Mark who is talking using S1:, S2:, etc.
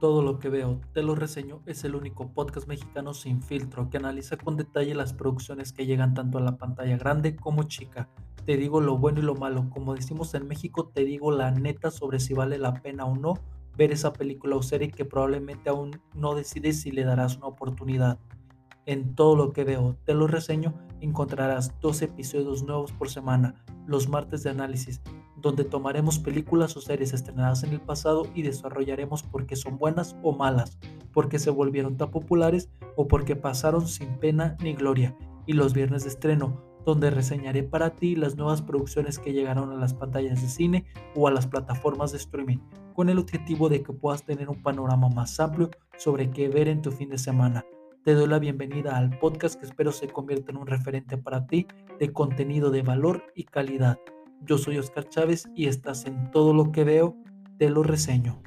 S1: Todo lo que veo, te lo reseño, es el único podcast mexicano sin filtro que analiza con detalle las producciones que llegan tanto a la pantalla grande como chica. Te digo lo bueno y lo malo, como decimos en México, te digo la neta sobre si vale la pena o no ver esa película o serie que probablemente aún no decides si le darás una oportunidad. En todo lo que veo, te lo reseño, encontrarás dos episodios nuevos por semana, los martes de análisis, donde tomaremos películas o series estrenadas en el pasado y desarrollaremos por qué son buenas o malas, porque se volvieron tan populares o porque pasaron sin pena ni gloria, y los viernes de estreno, donde reseñaré para ti las nuevas producciones que llegaron a las pantallas de cine o a las plataformas de streaming, con el objetivo de que puedas tener un panorama más amplio sobre qué ver en tu fin de semana. Te doy la bienvenida al podcast que espero se convierta en un referente para ti de contenido de valor y calidad. Yo soy Oscar Chávez y estás en todo lo que veo, te lo reseño.